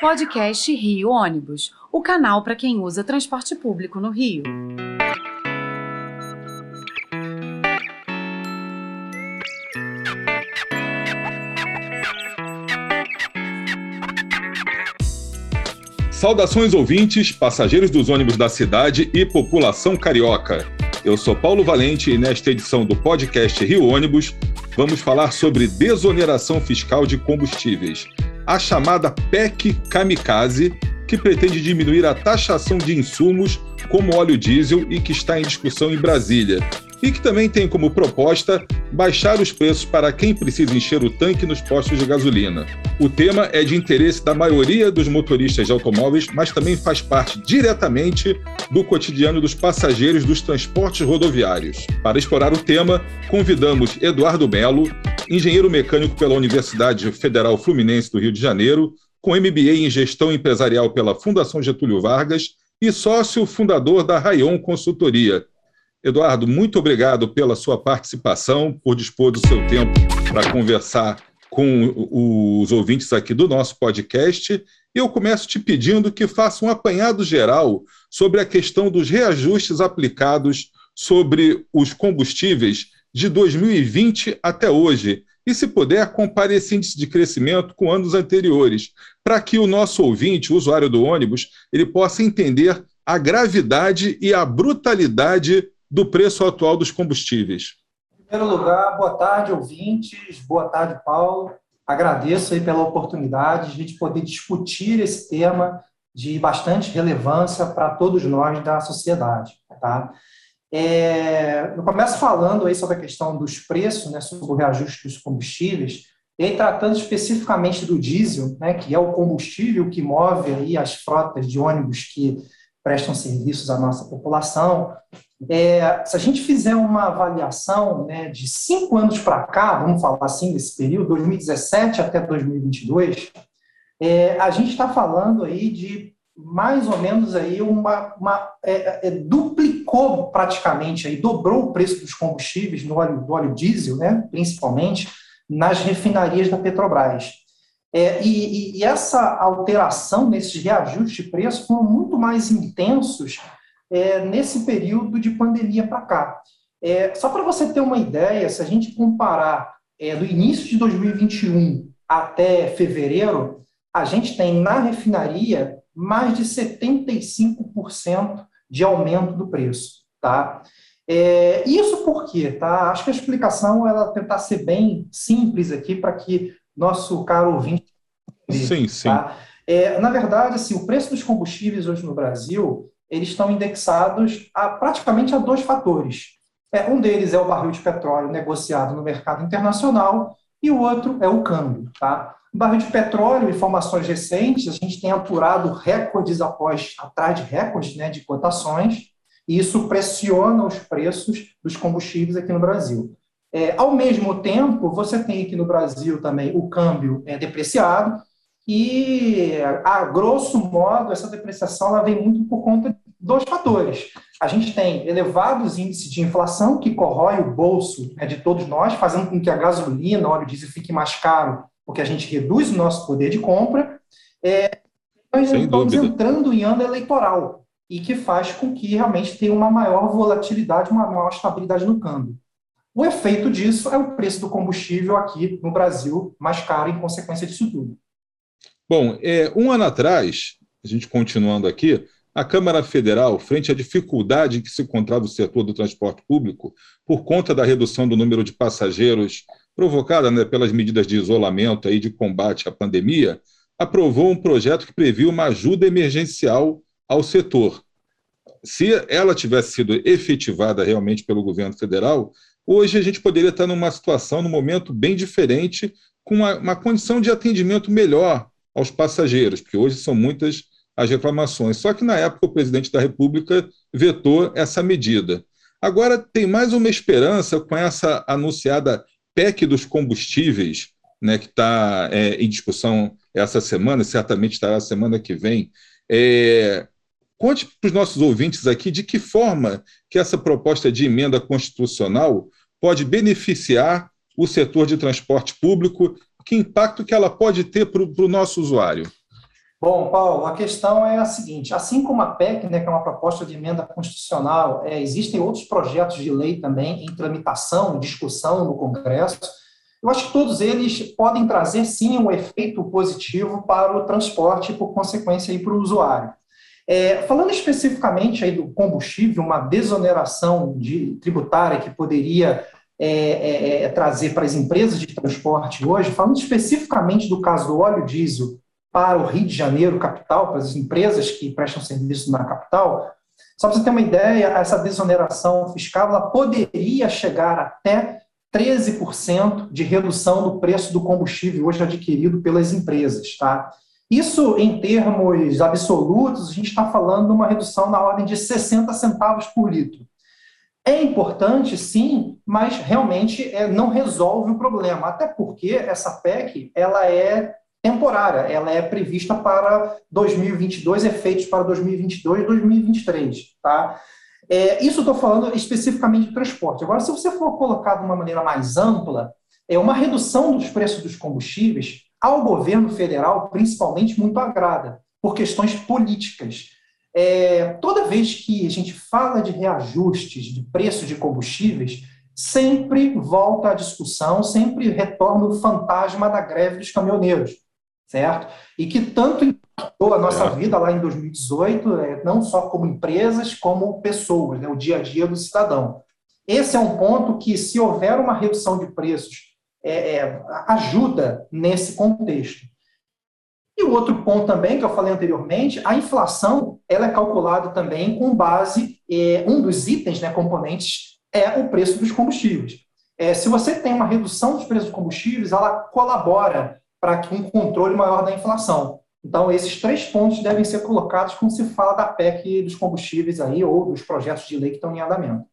Podcast Rio Ônibus, o canal para quem usa transporte público no Rio. Saudações ouvintes, passageiros dos ônibus da cidade e população carioca. Eu sou Paulo Valente e nesta edição do podcast Rio Ônibus vamos falar sobre desoneração fiscal de combustíveis, a chamada PEC Kamikaze, que pretende diminuir a taxação de insumos como óleo diesel e que está em discussão em Brasília, e que também tem como proposta baixar os preços para quem precisa encher o tanque nos postos de gasolina. O tema é de interesse da maioria dos motoristas de automóveis, mas também faz parte diretamente do cotidiano dos passageiros dos transportes rodoviários. Para explorar o tema, convidamos Eduardo Melo, engenheiro mecânico pela Universidade Federal Fluminense do Rio de Janeiro, com MBA em Gestão Empresarial pela Fundação Getúlio Vargas e sócio fundador da Rayon Consultoria Eduardo, muito obrigado pela sua participação, por dispor do seu tempo para conversar com os ouvintes aqui do nosso podcast. Eu começo te pedindo que faça um apanhado geral sobre a questão dos reajustes aplicados sobre os combustíveis de 2020 até hoje. E, se puder, compare esse índice de crescimento com anos anteriores, para que o nosso ouvinte, o usuário do ônibus, ele possa entender a gravidade e a brutalidade do preço atual dos combustíveis? Em primeiro lugar, boa tarde, ouvintes. Boa tarde, Paulo. Agradeço aí pela oportunidade de a gente poder discutir esse tema de bastante relevância para todos nós da sociedade. Tá? É, eu começo falando aí sobre a questão dos preços, né, sobre o reajuste dos combustíveis, e aí tratando especificamente do diesel, né, que é o combustível que move aí as frotas de ônibus que prestam serviços à nossa população. É, se a gente fizer uma avaliação né, de cinco anos para cá, vamos falar assim, desse período, 2017 até 2022, é, a gente está falando aí de mais ou menos aí uma, uma é, é, duplicou praticamente aí dobrou o preço dos combustíveis no óleo, do óleo diesel, né, principalmente nas refinarias da Petrobras. É, e, e, essa alteração nesses reajustes de preço foram muito mais intensos é, nesse período de pandemia para cá. É, só para você ter uma ideia, se a gente comparar é, do início de 2021 até fevereiro, a gente tem na refinaria mais de 75% de aumento do preço. Tá? É, isso por quê? Tá? Acho que a explicação ela tentar ser bem simples aqui para que nosso caro ouvinte. Sim, sim. Tá? É, na verdade, assim, o preço dos combustíveis hoje no Brasil eles estão indexados a, praticamente a dois fatores. É, um deles é o barril de petróleo negociado no mercado internacional e o outro é o câmbio. Tá? Barril de petróleo, informações recentes, a gente tem apurado recordes após atrás de recordes né, de cotações, e isso pressiona os preços dos combustíveis aqui no Brasil. É, ao mesmo tempo, você tem aqui no Brasil também o câmbio é, depreciado, e, a grosso modo, essa depreciação ela vem muito por conta de dois fatores. A gente tem elevados índices de inflação, que corrói o bolso né, de todos nós, fazendo com que a gasolina, o óleo diesel fique mais caro, porque a gente reduz o nosso poder de compra. É, nós Sem estamos dúvida. entrando em ano eleitoral, e que faz com que realmente tenha uma maior volatilidade, uma maior estabilidade no câmbio. O efeito disso é o preço do combustível aqui no Brasil mais caro em consequência disso tudo. Bom, é, um ano atrás, a gente continuando aqui, a Câmara Federal, frente à dificuldade em que se encontrava o setor do transporte público, por conta da redução do número de passageiros provocada né, pelas medidas de isolamento e de combate à pandemia, aprovou um projeto que previa uma ajuda emergencial ao setor. Se ela tivesse sido efetivada realmente pelo governo federal, hoje a gente poderia estar numa situação, num momento bem diferente, com uma, uma condição de atendimento melhor aos passageiros, porque hoje são muitas as reclamações. Só que na época o presidente da República vetou essa medida. Agora tem mais uma esperança com essa anunciada PEC dos combustíveis, né, que está é, em discussão essa semana, certamente estará semana que vem. É, conte para os nossos ouvintes aqui de que forma que essa proposta de emenda constitucional pode beneficiar o setor de transporte público que impacto que ela pode ter para o nosso usuário? Bom, Paulo, a questão é a seguinte: assim como a PEC, né, que é uma proposta de emenda constitucional, é, existem outros projetos de lei também em tramitação, discussão no Congresso. Eu acho que todos eles podem trazer sim um efeito positivo para o transporte e, por consequência, para o usuário. É, falando especificamente aí do combustível, uma desoneração de, tributária que poderia é, é, é trazer para as empresas de transporte hoje, falando especificamente do caso do óleo diesel para o Rio de Janeiro, capital, para as empresas que prestam serviço na capital, só para você ter uma ideia, essa desoneração fiscal ela poderia chegar até 13% de redução do preço do combustível hoje adquirido pelas empresas. Tá? Isso, em termos absolutos, a gente está falando de uma redução na ordem de 60 centavos por litro. É importante, sim, mas realmente é, não resolve o problema, até porque essa PEC ela é temporária, ela é prevista para 2022, efeitos para 2022 e 2023, tá? É, isso estou falando especificamente de transporte. Agora, se você for colocar de uma maneira mais ampla, é uma redução dos preços dos combustíveis ao governo federal, principalmente, muito agrada, por questões políticas. É, toda vez que a gente fala de reajustes de preço de combustíveis, sempre volta a discussão, sempre retorna o fantasma da greve dos caminhoneiros certo? E que tanto impactou a nossa é. vida lá em 2018, é, não só como empresas, como pessoas, né, o dia a dia do cidadão. Esse é um ponto que, se houver uma redução de preços, é, é, ajuda nesse contexto. E o outro ponto também, que eu falei anteriormente, a inflação ela é calculada também com base, é, um dos itens, né, componentes, é o preço dos combustíveis. É, se você tem uma redução dos preços dos combustíveis, ela colabora para um controle maior da inflação. Então, esses três pontos devem ser colocados quando se fala da PEC dos combustíveis aí, ou dos projetos de lei que estão em andamento.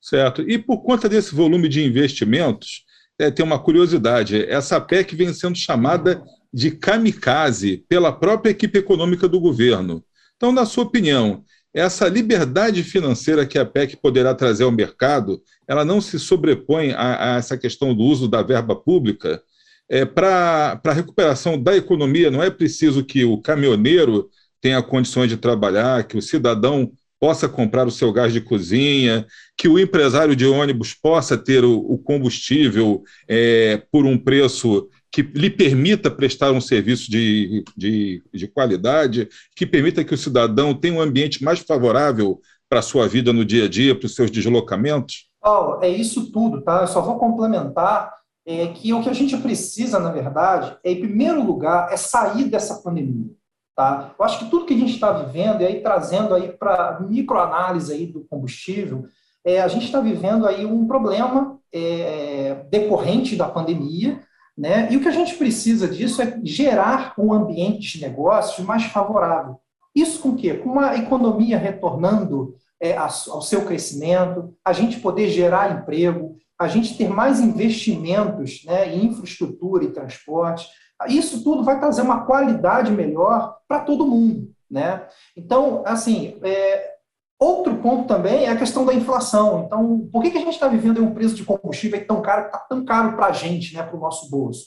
Certo. E por conta desse volume de investimentos, é, tem uma curiosidade: essa PEC vem sendo chamada de kamikaze pela própria equipe econômica do governo. Então, na sua opinião, essa liberdade financeira que a PEC poderá trazer ao mercado, ela não se sobrepõe a, a essa questão do uso da verba pública? É, para a recuperação da economia, não é preciso que o caminhoneiro tenha condições de trabalhar, que o cidadão possa comprar o seu gás de cozinha, que o empresário de ônibus possa ter o, o combustível é, por um preço que lhe permita prestar um serviço de, de, de, qualidade, que permita que o cidadão tenha um ambiente mais favorável para a sua vida no dia a dia, para os seus deslocamentos? Paulo, é isso tudo, tá? Eu só vou complementar é que o que a gente precisa, na verdade, é, em primeiro lugar, é sair dessa pandemia. Tá? Eu acho que tudo que a gente está vivendo, e aí trazendo aí para microanálise aí do combustível, é, a gente está vivendo aí um problema é, decorrente da pandemia, né? E o que a gente precisa disso é gerar um ambiente de negócios mais favorável. Isso com o quê? Com uma economia retornando é, ao seu crescimento, a gente poder gerar emprego, a gente ter mais investimentos né, em infraestrutura e transporte, isso tudo vai trazer uma qualidade melhor para todo mundo. Né? Então, assim, é, outro ponto também é a questão da inflação. Então, por que, que a gente está vivendo um preço de combustível tão caro, está tão caro para a gente, né, para o nosso bolso?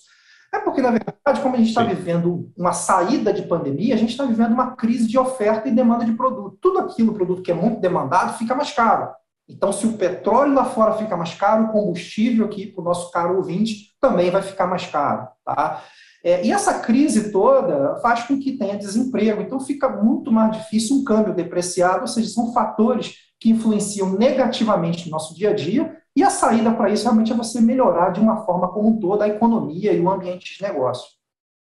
É porque, na verdade, como a gente está vivendo uma saída de pandemia, a gente está vivendo uma crise de oferta e demanda de produto. Tudo aquilo, produto que é muito demandado, fica mais caro. Então, se o petróleo lá fora fica mais caro, o combustível aqui, para o nosso caro ouvinte, também vai ficar mais caro. Tá? É, e essa crise toda faz com que tenha desemprego. Então, fica muito mais difícil um câmbio depreciado, ou seja, são fatores que influenciam negativamente no nosso dia a dia. E a saída para isso realmente é você melhorar de uma forma como um a economia e o ambiente de negócio.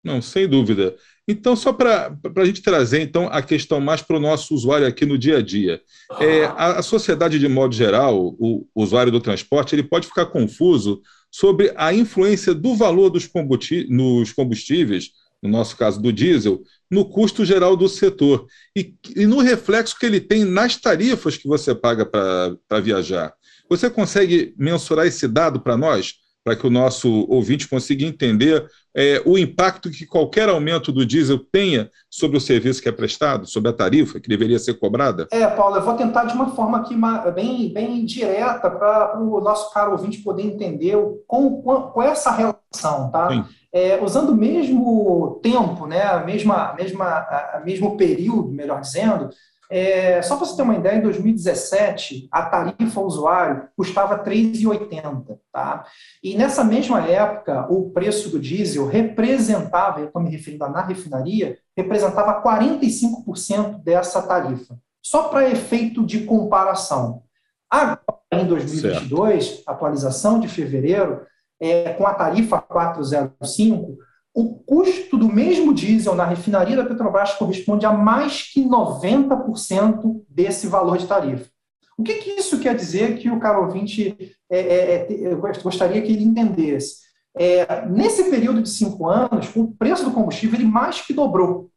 Não, sem dúvida. Então, só para a gente trazer então a questão mais para o nosso usuário aqui no dia a dia. É, a, a, sociedade, de modo geral, o, o usuário do transporte, ele pode ficar confuso sobre a influência do valor dos combustíveis, nos combustíveis, no nosso caso do diesel, no custo geral do setor e, e no reflexo que ele tem nas tarifas que você paga para viajar. Você consegue mensurar esse dado para nós? Para que o nosso ouvinte consiga entender é, o impacto que qualquer aumento do diesel tenha sobre o serviço que é prestado, sobre a tarifa que deveria ser cobrada? É, Paulo, eu vou tentar de uma forma aqui bem, bem direta para o nosso caro ouvinte poder entender com, qual é essa relação tá? É, usando o mesmo tempo, né, a mesma, mesma, a mesmo período, melhor dizendo, é, só para você ter uma ideia, em 2017, a tarifa ao usuário custava R$ 3,80. Tá? E nessa mesma época, o preço do diesel representava, eu estou me referindo na refinaria, representava 45% dessa tarifa. Só para efeito de comparação. Agora, em 2022, certo. atualização de fevereiro, é, com a tarifa 405, o custo do mesmo diesel na refinaria da Petrobras corresponde a mais que 90% desse valor de tarifa. O que, que, isso quer dizer que o caro ouvinte é, é, é gostaria que ele entendesse? É, nesse período de cinco anos, o preço do combustível ele mais que dobrou.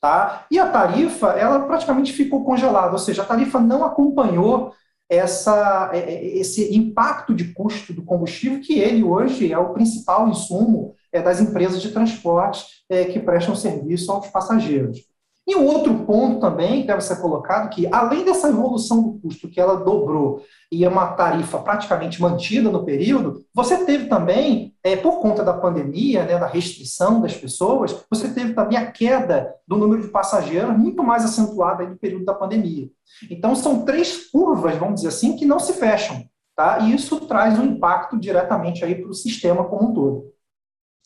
Tá? E a tarifa ela praticamente ficou congelada, ou seja, a tarifa não acompanhou essa, é, é, esse impacto de custo do combustível, que ele hoje é o principal insumo é, das empresas de transporte é, que prestam serviço aos passageiros. E um outro ponto também que deve ser colocado que, além dessa evolução do custo que ela dobrou e é uma tarifa praticamente mantida no período, você teve também, é, por conta da pandemia, né, da restrição das pessoas, você teve também a queda do número de passageiros muito mais acentuada no período da pandemia. Então, são três curvas, vamos dizer assim, que não se fecham. Tá? E isso traz um impacto diretamente para o sistema como um todo.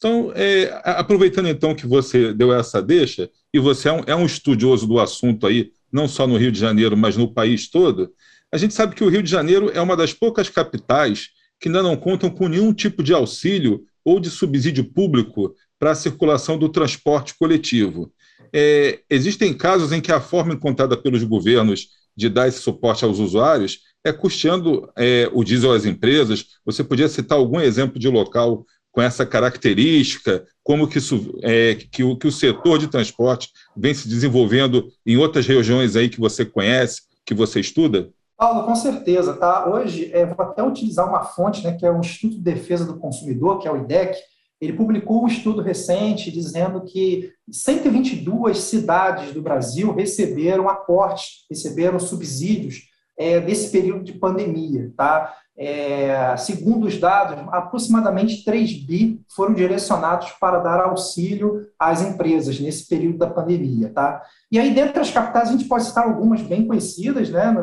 Então, é, aproveitando então que você deu essa deixa, e você é um, é um, estudioso do assunto aí, não só no Rio de Janeiro, mas no país todo, a gente sabe que o Rio de Janeiro é uma das poucas capitais que ainda não contam com nenhum tipo de auxílio ou de subsídio público para a circulação do transporte coletivo. É, existem casos em que a forma encontrada pelos governos de dar esse suporte aos usuários é custeando é, o diesel às empresas. Você podia citar algum exemplo de local com essa característica, como que, isso, é, que, o, que o setor de transporte vem se desenvolvendo em outras regiões aí que você conhece, que você estuda? Paulo, com certeza, tá? Hoje, é, vou até utilizar uma fonte, né, que é o Instituto de Defesa do Consumidor, que é o IDEC, ele publicou um estudo recente dizendo que 122 cidades do Brasil receberam aportes, receberam subsídios é, desse período de pandemia, tá? É, segundo os dados, aproximadamente 3 bi foram direcionados para dar auxílio às empresas nesse período da pandemia. Tá? E aí, dentre as capitais, a gente pode citar algumas bem conhecidas, né?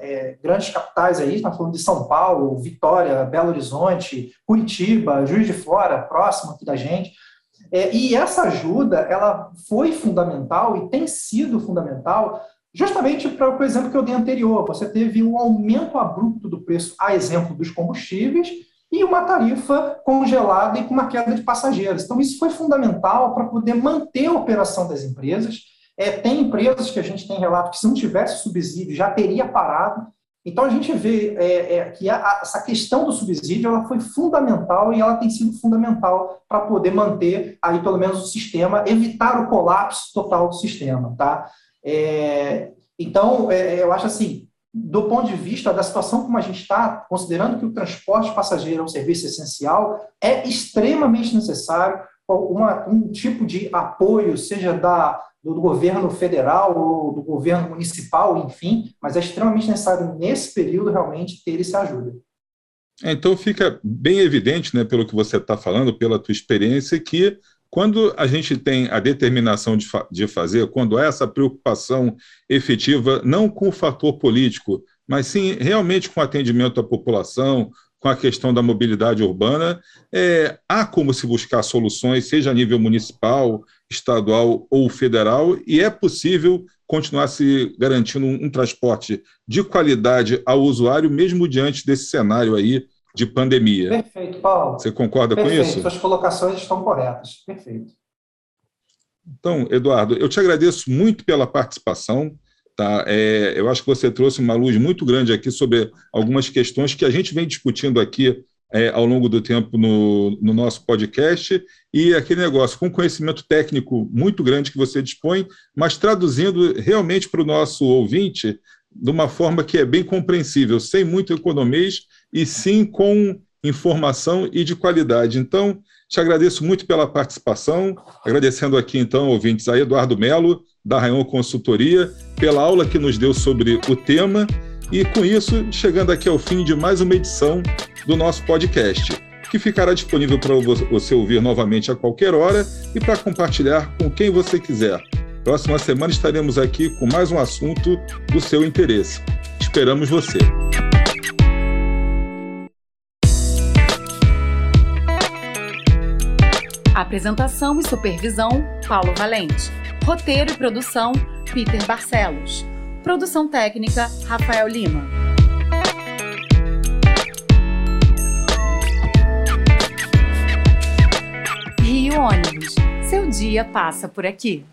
É, grandes capitais aí, está falando de São Paulo, Vitória, Belo Horizonte, Curitiba, Juiz de Fora, próximo aqui da gente. É, e essa ajuda, ela foi fundamental e tem sido fundamental Justamente para o exemplo que eu dei anterior, você teve um aumento abrupto do preço, a exemplo dos combustíveis, e uma tarifa congelada e com uma queda de passageiros. Então, isso foi fundamental para poder manter a operação das empresas. É, tem empresas que a gente tem relato que, se não tivesse subsídio, já teria parado. Então, a gente vê é, é, que a, essa questão do subsídio ela foi fundamental e ela tem sido fundamental para poder manter aí, pelo menos, o sistema, evitar o colapso total do sistema. Tá? É, então, é, eu acho assim, do ponto de vista da situação como a gente está, considerando que o transporte passageiro é um serviço essencial, é extremamente necessário uma, um tipo de apoio, seja da, do, do governo federal ou do governo municipal, enfim, mas é extremamente necessário, nesse período, realmente ter essa ajuda. É, então fica bem evidente, né, pelo que você está falando, pela tua experiência, que quando a gente tem a determinação de, fa de fazer, quando há essa preocupação efetiva, não com o fator político, mas sim realmente com atendimento à população, com a questão da mobilidade urbana, é, há como se buscar soluções, seja a nível municipal, estadual ou federal, e é possível continuar se garantindo um, um transporte de qualidade ao usuário, mesmo diante desse cenário aí de pandemia. Perfeito, Paulo. Você concorda Perfeito. com isso? Suas colocações estão corretas. Perfeito. Então, Eduardo, eu te agradeço muito pela participação. Tá? É, eu acho que você trouxe uma luz muito grande aqui sobre algumas questões que a gente vem discutindo aqui é, ao longo do tempo no, no, nosso podcast, e aquele negócio com conhecimento técnico muito grande que você dispõe, mas traduzindo realmente para o nosso ouvinte de uma forma que é bem compreensível, sem muito economês e sim com informação e de qualidade. Então, te agradeço muito pela participação, agradecendo aqui, então, ouvintes, a Eduardo Melo, da Rayon Consultoria, pela aula que nos deu sobre o tema, e com isso, chegando aqui ao fim de mais uma edição do nosso podcast. que ficará disponível para você ouvir novamente a qualquer hora e para compartilhar com quem você quiser. Próxima semana estaremos aqui com mais um assunto do seu interesse. Esperamos você. Apresentação e supervisão: Paulo Valente. Roteiro e produção: Peter Barcelos. Produção técnica: Rafael Lima. Rio Ônibus. Seu dia passa por aqui.